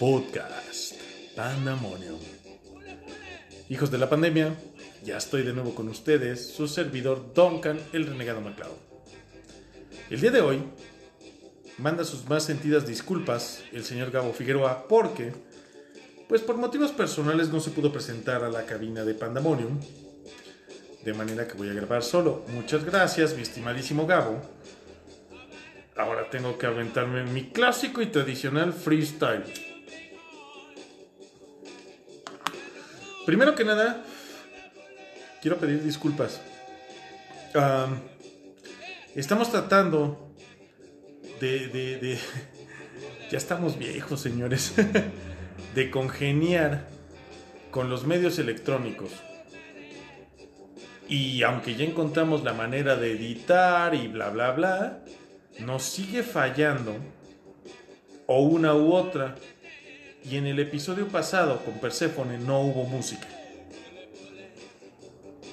Podcast Pandemonium. Hijos de la pandemia, ya estoy de nuevo con ustedes, su servidor Duncan, el renegado MacLeod. El día de hoy manda sus más sentidas disculpas el señor Gabo Figueroa porque, pues por motivos personales no se pudo presentar a la cabina de Pandemonium. De manera que voy a grabar solo. Muchas gracias, mi estimadísimo Gabo. Ahora tengo que aventarme mi clásico y tradicional freestyle. Primero que nada, quiero pedir disculpas. Estamos tratando de, de, de, Ya estamos viejos, señores. de congeniar con los medios electrónicos. Y aunque ya encontramos la manera de editar y bla, bla, bla, nos sigue fallando o una u otra. Y en el episodio pasado con Persephone no hubo música.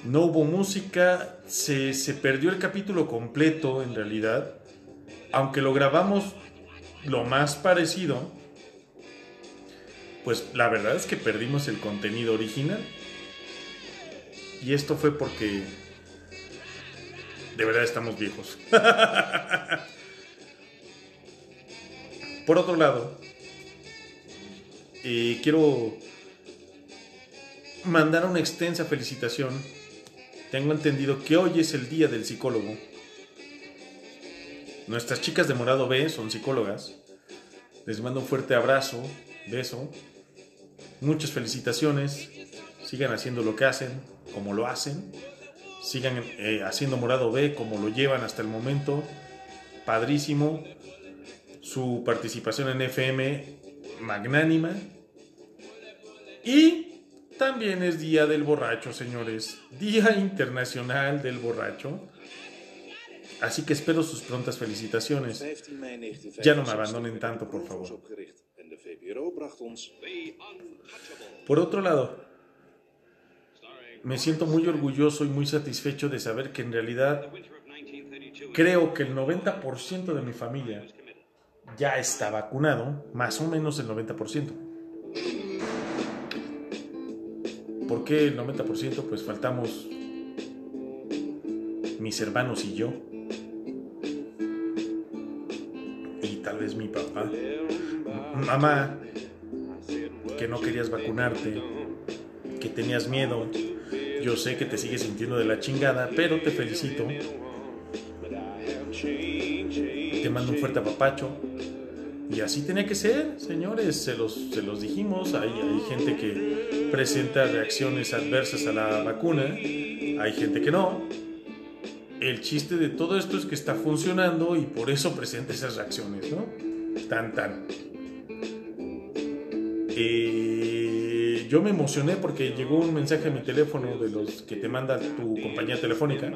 No hubo música, se, se perdió el capítulo completo en realidad. Aunque lo grabamos lo más parecido, pues la verdad es que perdimos el contenido original. Y esto fue porque de verdad estamos viejos. Por otro lado, quiero mandar una extensa felicitación. Tengo entendido que hoy es el día del psicólogo. Nuestras chicas de Morado B son psicólogas. Les mando un fuerte abrazo, beso. Muchas felicitaciones. Sigan haciendo lo que hacen, como lo hacen. Sigan eh, haciendo Morado B como lo llevan hasta el momento. Padrísimo. Su participación en FM magnánima. Y también es Día del Borracho, señores. Día Internacional del Borracho. Así que espero sus prontas felicitaciones. Ya no me abandonen tanto, por favor. Por otro lado, me siento muy orgulloso y muy satisfecho de saber que en realidad creo que el 90% de mi familia ya está vacunado, más o menos el 90%. ¿Por qué el 90%? Pues faltamos mis hermanos y yo. Y tal vez mi papá. Mamá, que no querías vacunarte, que tenías miedo. Yo sé que te sigues sintiendo de la chingada, pero te felicito. Te mando un fuerte apapacho. Y así tenía que ser, señores, se los, se los dijimos. Hay, gente que presenta reacciones adversas a la vacuna, hay gente que no. El chiste de todo esto es que está funcionando y por eso presenta esas reacciones, ¿no? Tan, tan. Eh, yo me emocioné porque llegó un mensaje a mi teléfono de los que te manda tu compañía telefónica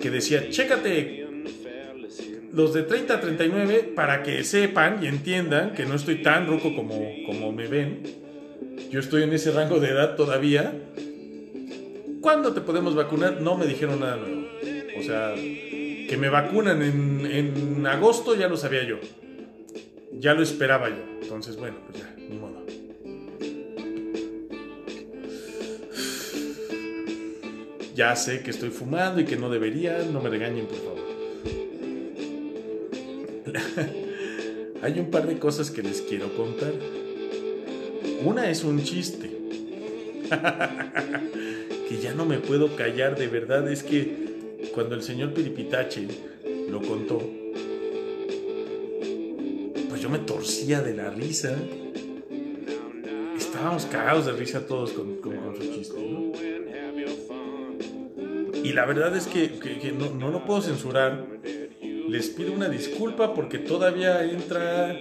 que decía, chécate los de 30 a 39 para que sepan y entiendan que no estoy tan roco como, como me ven. Yo estoy en ese rango de edad todavía. ¿Cuándo te podemos vacunar? No me dijeron nada nuevo. O sea, que me vacunan en, en agosto ya lo sabía yo. Ya lo esperaba yo. Entonces, bueno, pues ya, ni modo. Ya sé que estoy fumando y que no debería, no me regañen, por favor. Hay un par de cosas que les quiero contar. Una es un chiste. que ya no me puedo callar, de verdad. Es que cuando el señor Piripitache lo contó, pues yo me torcía de la risa. Estábamos cagados de risa todos con, con, su chiste. Y la verdad es que, que, que no, no lo puedo censurar les pido una disculpa porque todavía entra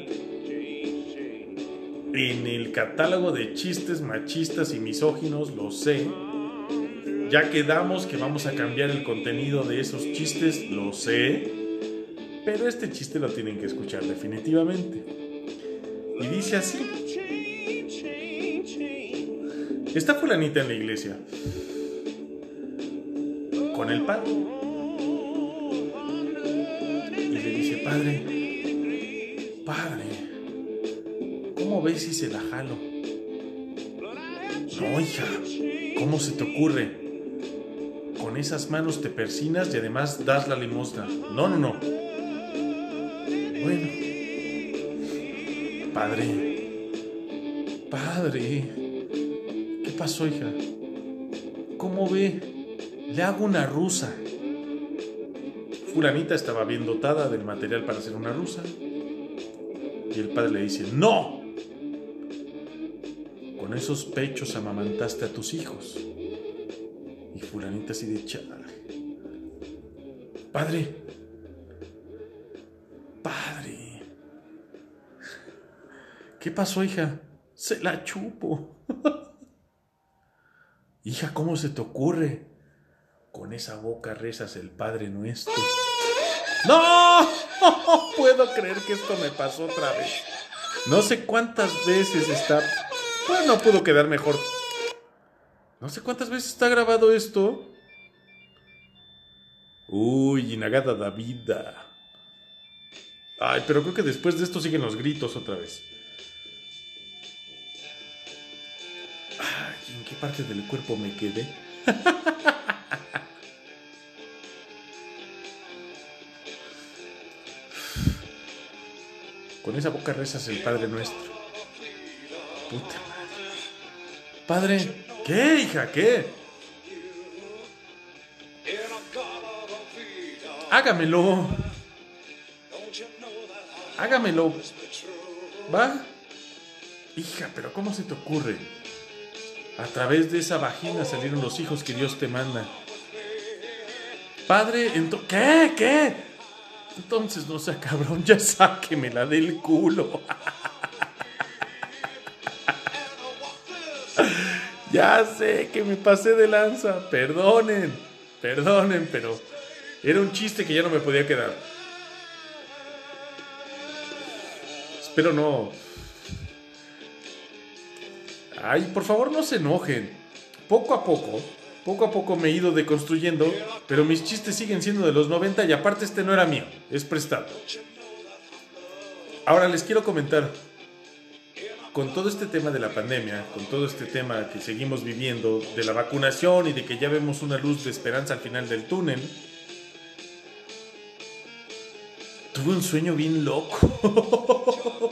en el catálogo de chistes machistas y misóginos, lo sé. Ya quedamos que vamos a cambiar el contenido de esos chistes, lo sé. Pero este chiste lo tienen que escuchar definitivamente. Y dice así. Está fulanita en la iglesia. Con el padre. Padre, Padre, ves si se la jalo? No, hija, ¿cómo se te ocurre? Con esas manos te persinas y además das la limosna. No, no, no. Bueno. Padre. Padre. ¿Qué pasó, hija? ¿Cómo ve? Le hago una rusa. Fulanita estaba bien dotada del material para hacer una rusa. Y el padre le dice, no. Con esos pechos amamantaste a tus hijos. Y fulanita así de. Padre. Padre. ¿Qué pasó, hija? Se la chupo. hija, ¿cómo se te ocurre? Con esa boca rezas el Padre nuestro. ¡No! puedo creer que esto me pasó otra vez. No sé cuántas veces está. Pues no pudo quedar mejor. No sé cuántas veces está grabado esto. Uy, Inagada Davida. Ay, pero creo que después de esto siguen los gritos otra vez. Ay, ¿en qué parte del cuerpo me quedé? Con esa boca rezas el Padre Nuestro. Puta madre. Padre, ¿qué, hija? ¿Qué? Hágamelo. Hágamelo. ¿Va? Hija, pero ¿cómo se te ocurre? A través de esa vagina salieron los hijos que Dios te manda. Padre, ¿qué? ¿Qué? Entonces no sea cabrón, ya sáquemela del culo. ya sé que me pasé de lanza, perdonen, perdonen, pero era un chiste que ya no me podía quedar. Espero no. Ay, por favor no se enojen. Poco a poco poco a poco me he ido deconstruyendo, pero mis chistes siguen siendo de los 90 y aparte este no era mío, es prestado. Ahora les quiero comentar, con todo este tema de la pandemia, con todo este tema que seguimos viviendo, de la vacunación y de que ya vemos una luz de esperanza al final del túnel, tuve un sueño bien loco.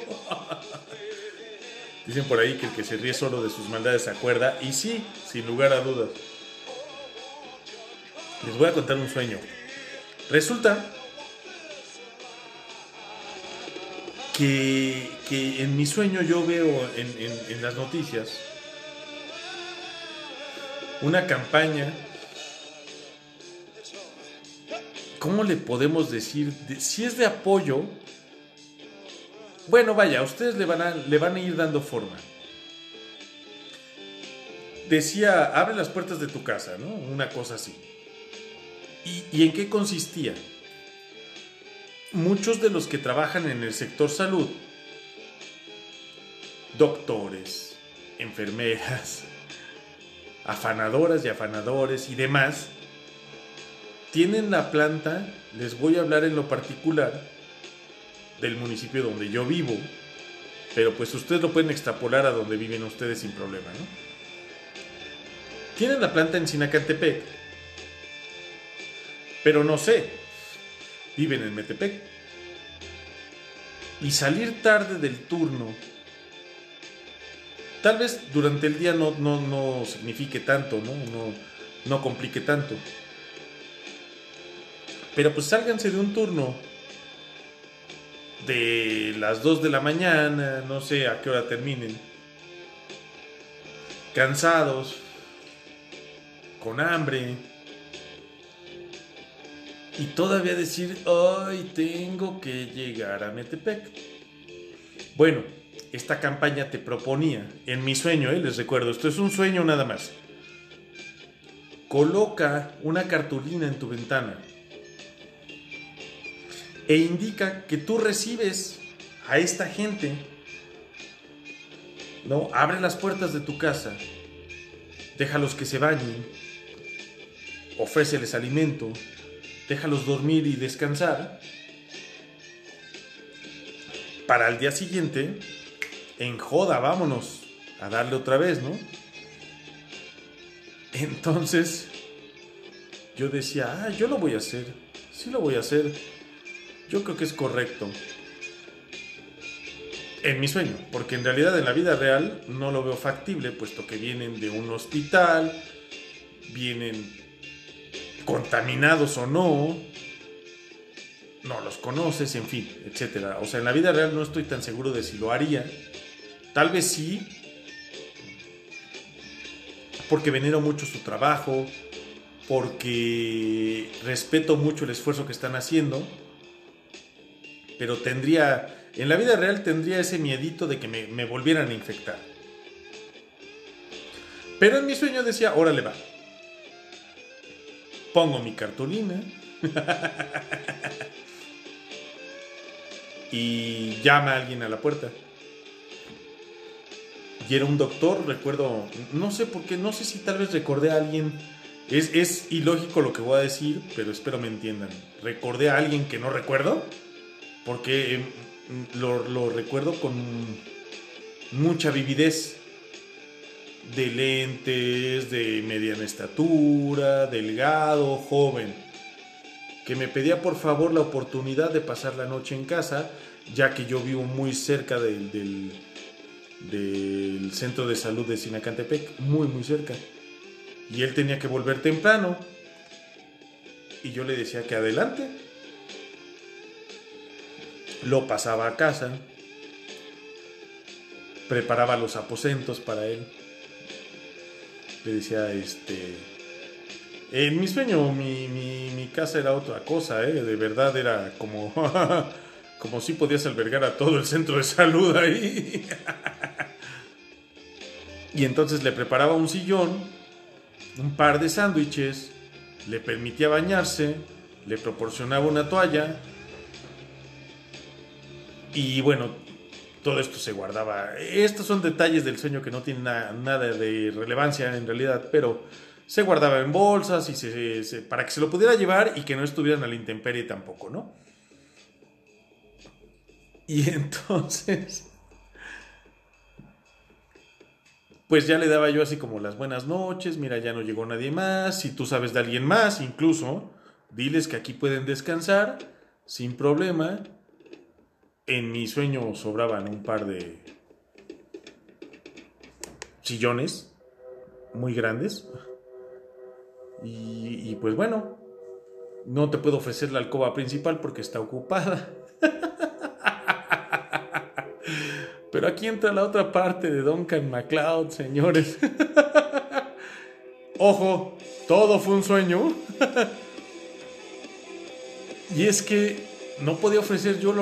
Dicen por ahí que el que se ríe solo de sus maldades se acuerda, y sí, sin lugar a dudas. Les voy a contar un sueño. Resulta que, en mi sueño yo veo en, las noticias una campaña ¿cómo le podemos decir? si es de apoyo, bueno, vaya, ustedes le van, a, le van a ir dando forma. Decía, abre las puertas de tu casa, ¿no? Una cosa así. ¿Y, en qué consistía? Muchos de los que trabajan en el sector salud, doctores, enfermeras, afanadoras y afanadores y demás, tienen la planta, les voy a hablar en lo particular, del municipio donde yo vivo, pero pues ustedes lo pueden extrapolar a donde viven ustedes sin problema, ¿no? Tienen la planta en Sinacantepec, pero no sé, viven en Metepec. Y salir tarde del turno, tal vez durante el día no, no, signifique tanto, ¿no? ¿no? No complique tanto. Pero pues sálganse de un turno de las 2 de la mañana, no sé a qué hora terminen, cansados, con hambre, y todavía decir, hoy tengo que llegar a Metepec. Bueno, esta campaña te proponía, en mi sueño, ¿eh? les recuerdo, esto es un sueño nada más. Coloca una cartulina en tu ventana e indica que tú recibes a esta gente, ¿no? Abre las puertas de tu casa, déjalos que se bañen, ofréceles alimento, déjalos dormir y descansar, para al día siguiente en joda, vámonos a darle otra vez, ¿no? Entonces, yo decía, ah, yo lo voy a hacer, sí lo voy a hacer, yo creo que es correcto. En mi sueño, porque en realidad en la vida real no lo veo factible, puesto que vienen de un hospital, vienen contaminados o no, no los conoces, en fin, etcétera. O sea, en la vida real no estoy tan seguro de si lo haría. Tal vez sí, porque venero mucho su trabajo, porque respeto mucho el esfuerzo que están haciendo, pero tendría, en la vida real tendría ese miedito de que me, me volvieran a infectar. Pero en mi sueño decía, órale va. Pongo mi cartulina. y llama a alguien a la puerta. Y era un doctor, recuerdo, no sé por qué, no sé si tal vez recordé a alguien. Es, es ilógico lo que voy a decir, pero espero me entiendan. Recordé a alguien que no recuerdo, porque em, lo, lo recuerdo con mucha vividez. De lentes, de mediana estatura, delgado, joven que me pedía por favor la oportunidad de pasar la noche en casa, ya que yo vivo muy cerca del, del, centro de salud de Sinacantepec, muy muy cerca. Y él tenía que volver temprano. Y yo le decía que adelante. Lo pasaba a casa. Preparaba los aposentos para él. Le decía, este, en mi sueño, mi, mi, casa era otra cosa, ¿eh? De verdad era como, como si podías albergar a todo el centro de salud ahí. y entonces le preparaba un sillón, un par de sándwiches, le permitía bañarse, le proporcionaba una toalla. Y bueno, todo esto se guardaba. Estos son detalles del sueño que no tienen nada de relevancia en realidad, pero se guardaba en bolsas y se, para que se lo pudiera llevar y que no estuvieran a la intemperie tampoco, ¿no? Y entonces, pues ya le daba yo así como las buenas noches, mira, ya no llegó nadie más, si tú sabes de alguien más, incluso, diles que aquí pueden descansar sin problema. En mi sueño sobraban un par de sillones muy grandes y, pues bueno, no te puedo ofrecer la alcoba principal porque está ocupada. Pero aquí entra la otra parte de Duncan MacLeod, señores. Ojo, todo fue un sueño. y es que no podía ofrecer yo,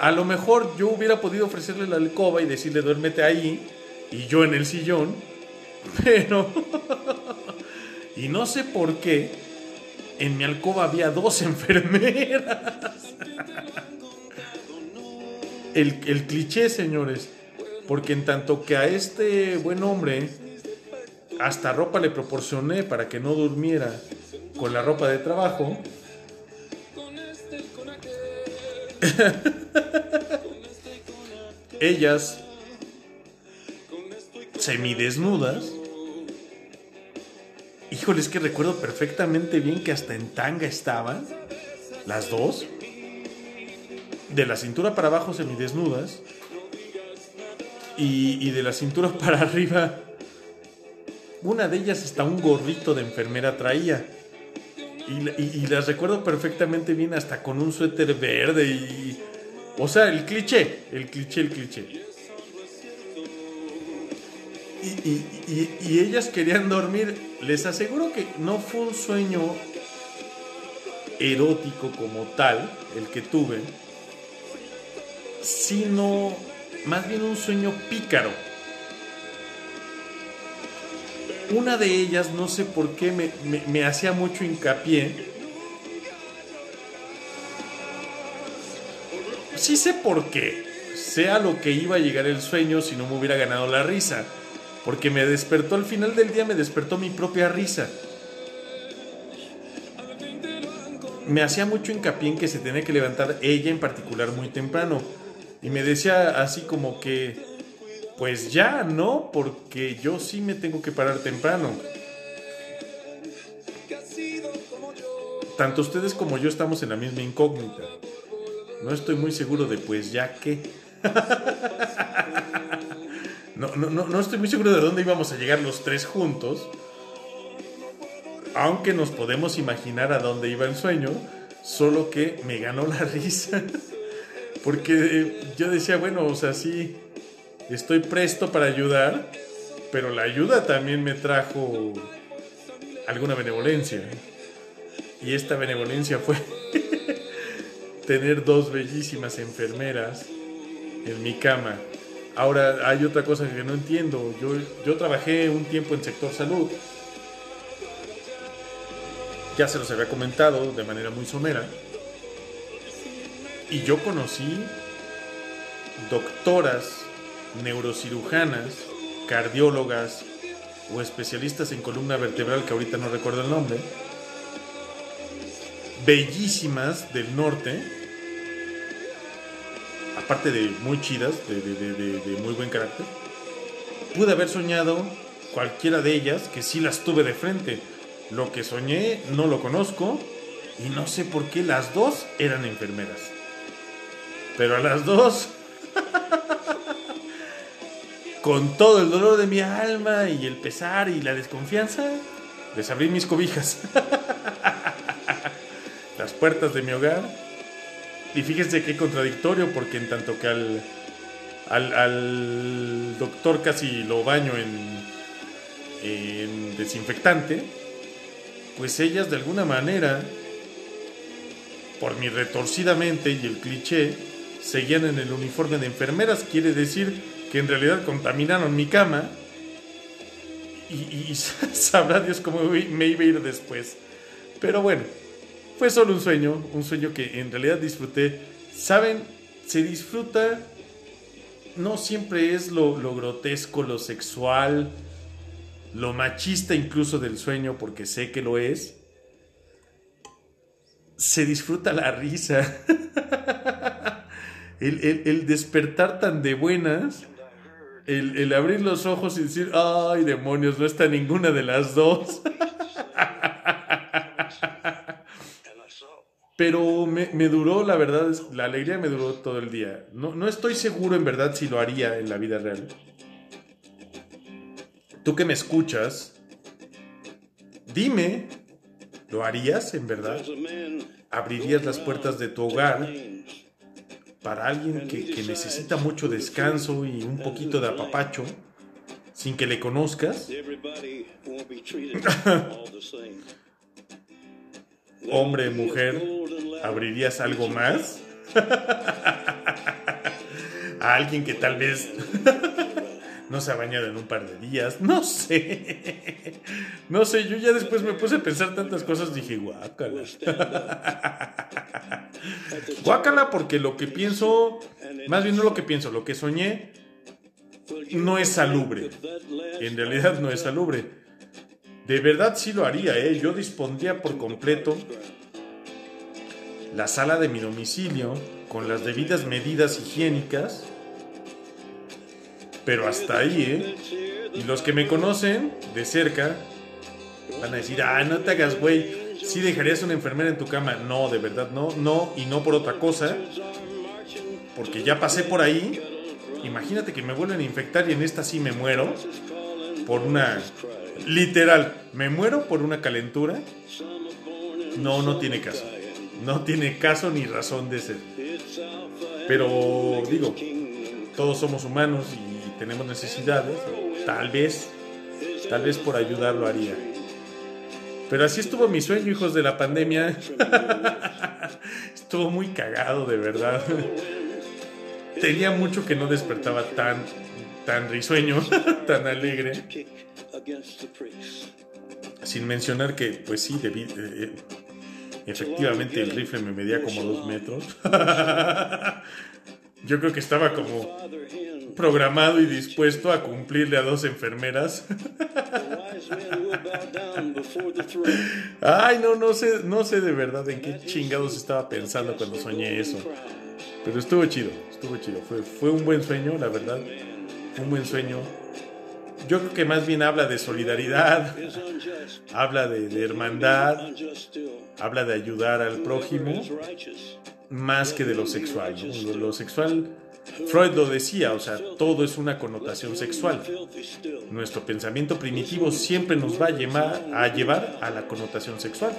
a lo mejor yo hubiera podido ofrecerle la alcoba y decirle duérmete ahí y yo en el sillón, pero y no sé por qué, en mi alcoba había dos enfermeras. El, el, cliché, señores. Porque en tanto que a este buen hombre hasta ropa le proporcioné para que no durmiera con la ropa de trabajo. Ellas semidesnudas Híjole, es que recuerdo perfectamente bien que hasta en tanga estaban las dos. De la cintura para abajo semidesnudas. Y, de la cintura para arriba. Una de ellas hasta un gorrito de enfermera traía. Y, y, las recuerdo perfectamente bien hasta con un suéter verde y... O sea, el cliché, el cliché, el cliché y, ellas querían dormir. Les aseguro que no fue un sueño erótico como tal, el que tuve, sino más bien un sueño pícaro. Una de ellas, no sé por qué, me, me hacía mucho hincapié. Sí sé por qué. Sea lo que iba a llegar el sueño si no me hubiera ganado la risa porque me despertó al final del día, me despertó mi propia risa. Me hacía mucho hincapié en que se tenía que levantar ella en particular muy temprano. Y me decía así como que, Pues ya no, porque yo sí me tengo que parar temprano. Tanto ustedes como yo estamos en la misma incógnita. No estoy muy seguro de pues ya que. no, no, no, no estoy muy seguro de dónde íbamos a llegar los tres juntos. Aunque nos podemos imaginar a dónde iba el sueño, solo que me ganó la risa. Porque yo decía, bueno, o sea, sí, estoy presto para ayudar, pero la ayuda también me trajo alguna benevolencia. Y esta benevolencia fue tener dos bellísimas enfermeras en mi cama. Ahora hay otra cosa que no entiendo. Yo, yo trabajé un tiempo en sector salud. Ya se los había comentado de manera muy somera. Y yo conocí doctoras, neurocirujanas, cardiólogas o especialistas en columna vertebral, que ahorita no recuerdo el nombre, bellísimas del norte, aparte de muy chidas, de, muy buen carácter, pude haber soñado cualquiera de ellas que sí las tuve de frente. Lo que soñé no lo conozco y no sé por qué las dos eran enfermeras. Pero a las dos, con todo el dolor de mi alma y el pesar y la desconfianza, les abrí mis cobijas. las puertas de mi hogar. Y fíjense qué contradictorio, porque en tanto que al, al, doctor casi lo baño en, en desinfectante, pues ellas de alguna manera, por mi retorcidamente y el cliché, seguían en el uniforme de enfermeras. Quiere decir que en realidad contaminaron mi cama. Y, sabrá Dios cómo me iba a ir después. Pero bueno, fue solo un sueño, un sueño que en realidad disfruté. Saben, se disfruta, no siempre es lo, grotesco, lo sexual, lo machista incluso del sueño, porque sé que lo es. Se disfruta la risa. el, despertar tan de buenas. El, el, abrir los ojos y decir, ay demonios, no está ninguna de las dos. Pero me, duró, la verdad, la alegría me duró todo el día. No, no estoy seguro en verdad si lo haría en la vida real. Tú que me escuchas, dime, ¿lo harías en verdad? ¿Abrirías las puertas de tu hogar para alguien que, necesita mucho descanso y un poquito de apapacho sin que le conozcas? hombre, mujer, ¿abrirías algo más? A alguien que tal vez no se ha bañado en un par de días, no sé. No sé, yo ya después me puse a pensar tantas cosas, dije, guácala. Guácala porque lo que pienso, más bien no lo que pienso, lo que soñé, no es salubre. En realidad no es salubre de verdad sí lo haría, ¿eh? Yo dispondría por completo la sala de mi domicilio con las debidas medidas higiénicas. Pero hasta ahí, ¿eh? Y los que me conocen de cerca van a decir, ah, no te hagas, güey. Sí dejarías una enfermera en tu cama. No, de verdad, no, no, y no por otra cosa. Porque ya pasé por ahí. Imagínate que me vuelven a infectar y en esta sí me muero. Por una Literal, me muero por una calentura. No, no tiene caso. No tiene caso ni razón de ser. Pero digo, todos somos humanos y tenemos necesidades. Tal vez, tal vez por ayudar lo haría. Pero así estuvo mi sueño, hijos de la pandemia. estuvo muy cagado, de verdad. Tenía mucho que no despertaba tan, tan risueño, tan alegre. Sin mencionar que, pues sí, debí, eh, eh, efectivamente el rifle me medía como dos metros. Yo creo que estaba como programado y dispuesto a cumplirle a dos enfermeras. Ay, no, no sé, no sé de verdad en qué chingados estaba pensando cuando soñé eso. Pero estuvo chido, estuvo chido. Fue, fue un buen sueño, la verdad un buen sueño. Yo creo que más bien habla de solidaridad, habla de, de hermandad, habla de ayudar al prójimo, más que de lo sexual. lo sexual, Freud lo decía, o sea, todo es una connotación sexual. Nuestro pensamiento primitivo siempre nos va a llevar a, llevar a la connotación sexual.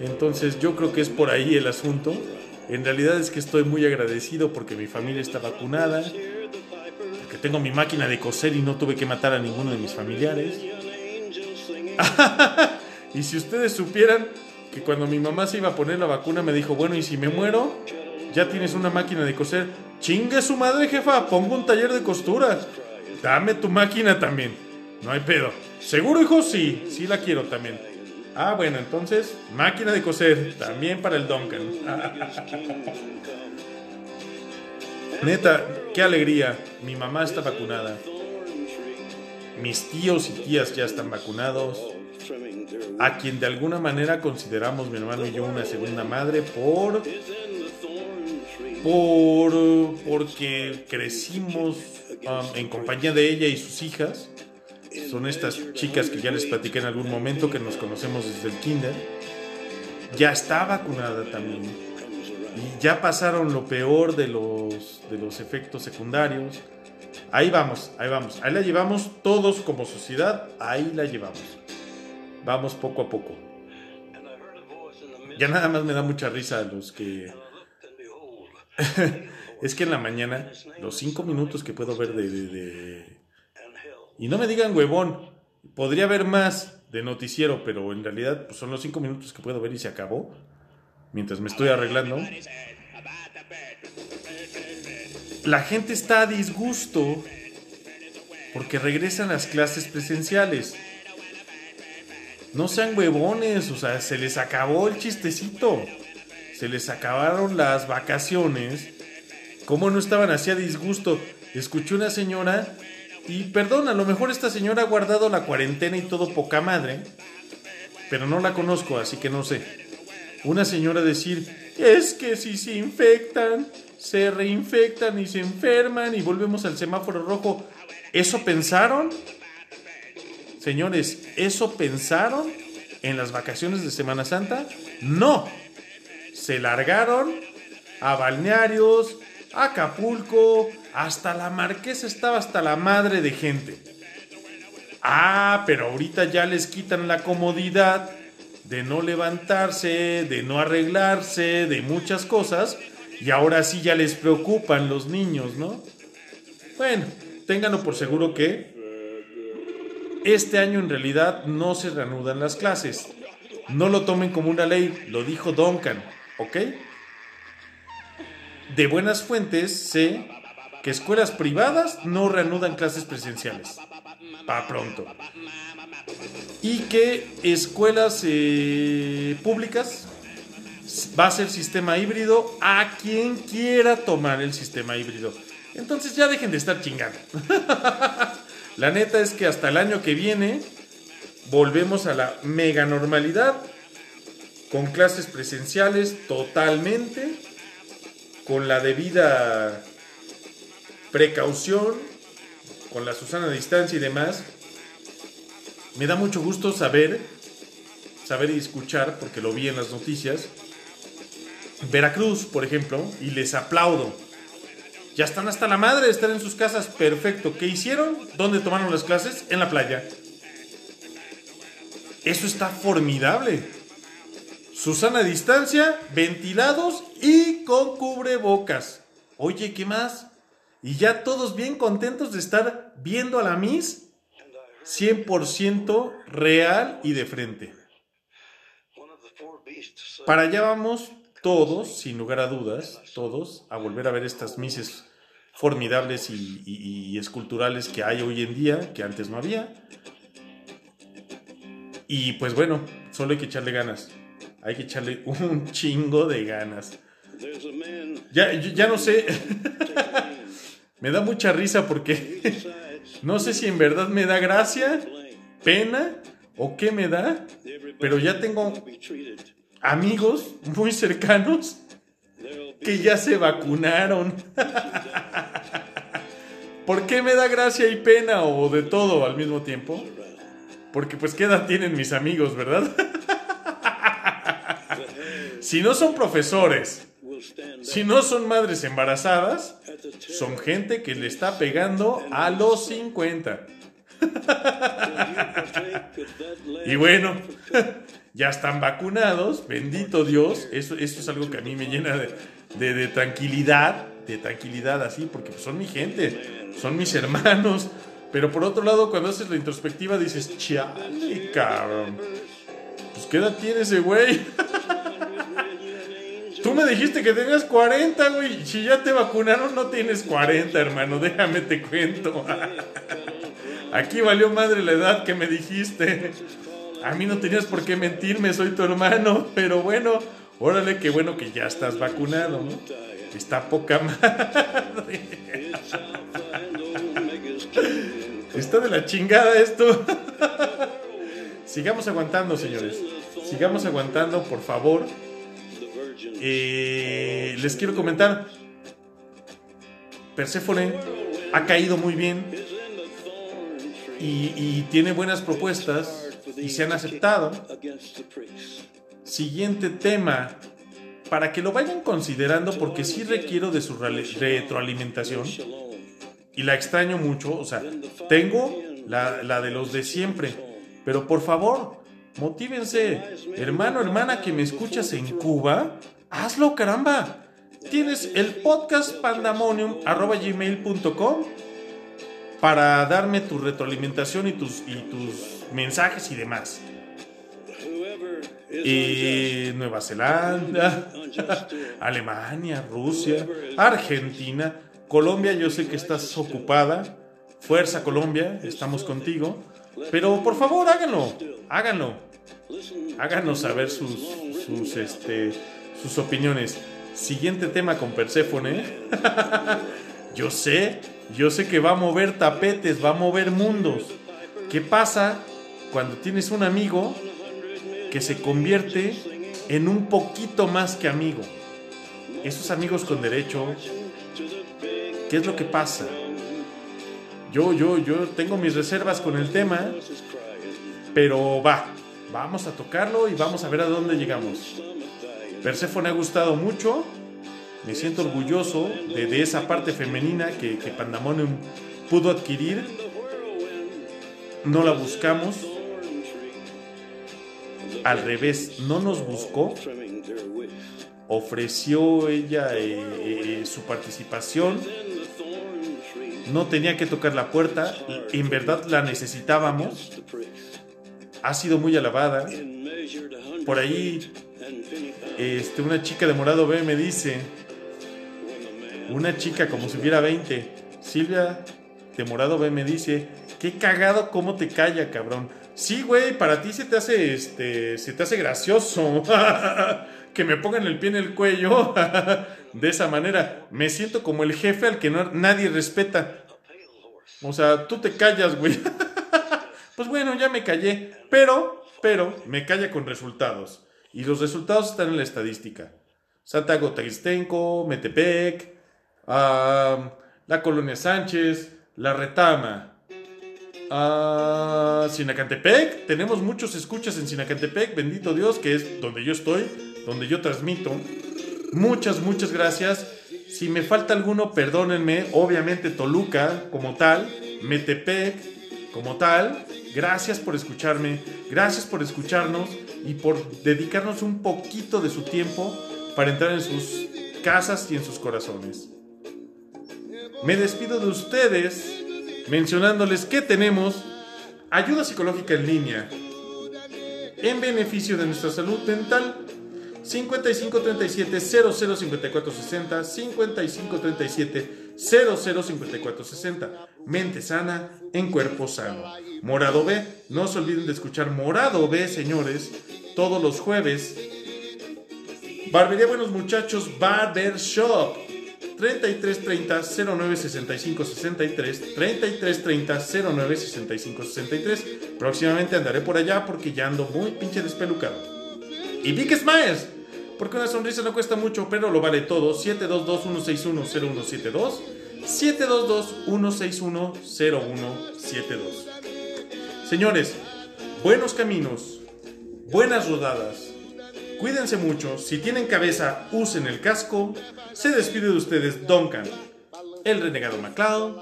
Entonces yo creo que es por ahí el asunto. En realidad es que estoy muy agradecido porque mi familia está vacunada, porque tengo mi máquina de coser y no tuve que matar a ninguno de mis familiares. y si ustedes supieran que cuando mi mamá se iba a poner la vacuna me dijo, bueno, ¿y si me muero? Ya tienes una máquina de coser. Chingue su madre, jefa, pongo un taller de costura. Dame tu máquina también. No hay pedo. ¿Seguro, hijo? Sí, sí la quiero también. Ah, bueno, entonces, máquina de coser, también para el Duncan. Neta, qué alegría. Mi mamá está vacunada. Mis tíos y tías ya están vacunados. A quien de alguna manera consideramos mi hermano y yo una segunda madre por por porque crecimos um, en compañía de ella y sus hijas son estas chicas que ya les platiqué en algún momento que nos conocemos desde el kinder. Ya está vacunada también. Y ya pasaron lo peor de los, de los efectos secundarios. Ahí vamos, ahí vamos. Ahí la llevamos todos como sociedad. Ahí la llevamos. Vamos poco a poco. Ya nada más me da mucha risa los que... es que en la mañana, los cinco minutos que puedo ver de, de, de y no me digan huevón, podría haber más de noticiero, pero en realidad pues, son los cinco minutos que puedo ver y se acabó. Mientras me estoy arreglando. La gente está a disgusto porque regresan las clases presenciales. No sean huevones, o sea, se les acabó el chistecito. Se les acabaron las vacaciones. ¿Cómo no estaban así a disgusto? Escuché una señora y perdón, a lo mejor esta señora ha guardado la cuarentena y todo poca madre, pero no la conozco, así que no sé. Una señora decir, es que si se infectan, se reinfectan y se enferman y volvemos al semáforo rojo. ¿Eso pensaron? Señores, ¿eso pensaron en las vacaciones de Semana Santa? No. Se largaron a balnearios, a Acapulco, hasta la marquesa estaba hasta la madre de gente. Ah, pero ahorita ya les quitan la comodidad de no levantarse, de no arreglarse, de muchas cosas, y ahora sí ya les preocupan los niños, ¿no? Bueno, ténganlo por seguro que este año en realidad no se reanudan las clases. No lo tomen como una ley, lo dijo Duncan, ¿ok? De buenas fuentes sé que escuelas privadas no reanudan clases presenciales. Para pronto. Y que escuelas eh, públicas va a ser sistema híbrido a quien quiera tomar el sistema híbrido. Entonces ya dejen de estar chingando. la neta es que hasta el año que viene volvemos a la mega normalidad con clases presenciales totalmente, con la debida precaución con la Susana distancia y demás. Me da mucho gusto saber, saber y escuchar, porque lo vi en las noticias, Veracruz, por ejemplo, y les aplaudo. Ya están hasta la madre de estar en sus casas, perfecto. ¿Qué hicieron? ¿Dónde tomaron las clases? En la playa. Eso está formidable. Susana a distancia, ventilados y con cubrebocas. Oye, ¿qué más? Y ya todos bien contentos de estar viendo a la Miss 100% real y de frente. Para allá vamos todos, sin lugar a dudas, todos, a volver a ver estas Misses formidables y, esculturales que hay hoy en día, que antes no había. Y pues bueno, solo hay que echarle ganas. Hay que echarle un chingo de ganas. Ya, ya no sé. Me da mucha risa porque no sé si en verdad me da gracia, pena o qué me da, pero ya tengo amigos muy cercanos que ya se vacunaron. ¿Por qué me da gracia y pena o de todo al mismo tiempo? Porque pues qué edad tienen mis amigos, ¿verdad? si no son profesores, si no son madres embarazadas, son gente que le está pegando a los 50. y bueno, ya están vacunados, bendito Dios, eso, eso es algo que a mí me llena de, de, tranquilidad, de tranquilidad así, porque pues, son mi gente, son mis hermanos. Pero por otro lado, cuando haces la introspectiva dices, chale, cabrón. Pues qué edad tiene ese güey. Tú me dijiste que tenías 40, güey. Si ya te vacunaron, no tienes 40, hermano. Déjame te cuento. Aquí valió madre la edad que me dijiste. A mí no tenías por qué mentirme, soy tu hermano. Pero bueno, órale, qué bueno que ya estás vacunado, ¿no? Está poca madre. Está de la chingada esto. Sigamos aguantando, señores. Sigamos aguantando, por favor. Eh, les quiero comentar. Persephone ha caído muy bien y, tiene buenas propuestas y se han aceptado. Siguiente tema, para que lo vayan considerando porque sí requiero de su retroalimentación y la extraño mucho, o sea, tengo la, la de los de siempre, pero por favor, motívense, hermano, hermana que me escuchas en Cuba, hazlo caramba. Tienes el podcast pandemonium.gmail.com para darme tu retroalimentación y tus, y tus mensajes y demás. Y Nueva Zelanda, Alemania, Rusia, Argentina, Colombia, yo sé que estás ocupada. Fuerza Colombia, estamos contigo. Pero por favor, háganlo, háganlo. Háganos saber sus, sus, este, sus opiniones. Siguiente tema con Perséfone. yo sé, yo sé que va a mover tapetes, va a mover mundos. ¿Qué pasa cuando tienes un amigo que se convierte en un poquito más que amigo? Esos amigos con derecho, ¿qué es lo que pasa? Yo, yo, yo tengo mis reservas con el tema, pero va, vamos a tocarlo y vamos a ver a dónde llegamos. Persephone ha gustado mucho, me siento orgulloso de, esa parte femenina que, que Pandemonium pudo adquirir. No la buscamos, al revés, no nos buscó, ofreció ella eh, eh, su participación, no tenía que tocar la puerta, en verdad la necesitábamos, ha sido muy alabada. Por ahí, este, una chica de morado B me dice, una chica como si hubiera 20, Silvia de morado B me dice, qué cagado cómo te calla, cabrón. Sí, güey, para ti se te hace, este, se te hace gracioso que me pongan el pie en el cuello de esa manera. Me siento como el jefe al que nadie respeta. O sea, tú te callas, güey. pues bueno, ya me callé. Pero, pero, me calla con resultados. Y los resultados están en la estadística. Santiago Tagistenco, Metepec, la Colonia Sánchez, La Retama, uh, Sinacantepec. Tenemos muchos escuchas en Sinacantepec, bendito Dios, que es donde yo estoy, donde yo transmito. Muchas, muchas gracias. Si me falta alguno, perdónenme. Obviamente Toluca como tal, Metepec como tal. Gracias por escucharme, gracias por escucharnos y por dedicarnos un poquito de su tiempo para entrar en sus casas y en sus corazones. Me despido de ustedes mencionándoles que tenemos ayuda psicológica en línea en beneficio de nuestra salud mental 5537 005460 5537 005460 Mente sana en cuerpo sano. Morado B, no se olviden de escuchar Morado B, señores, todos los jueves. Barbería Buenos Muchachos Barber Shop 3330 0965 63 3330 0965 63 Próximamente andaré por allá porque ya ando muy pinche despelucado. Y Big Smiles, porque una sonrisa no cuesta mucho, pero lo vale todo. 722-161-0172 722-161-0172. Señores, buenos caminos, buenas rodadas. Cuídense mucho, si tienen cabeza, usen el casco. Se despide de ustedes Duncan, el renegado MacLeod.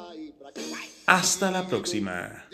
Hasta la próxima.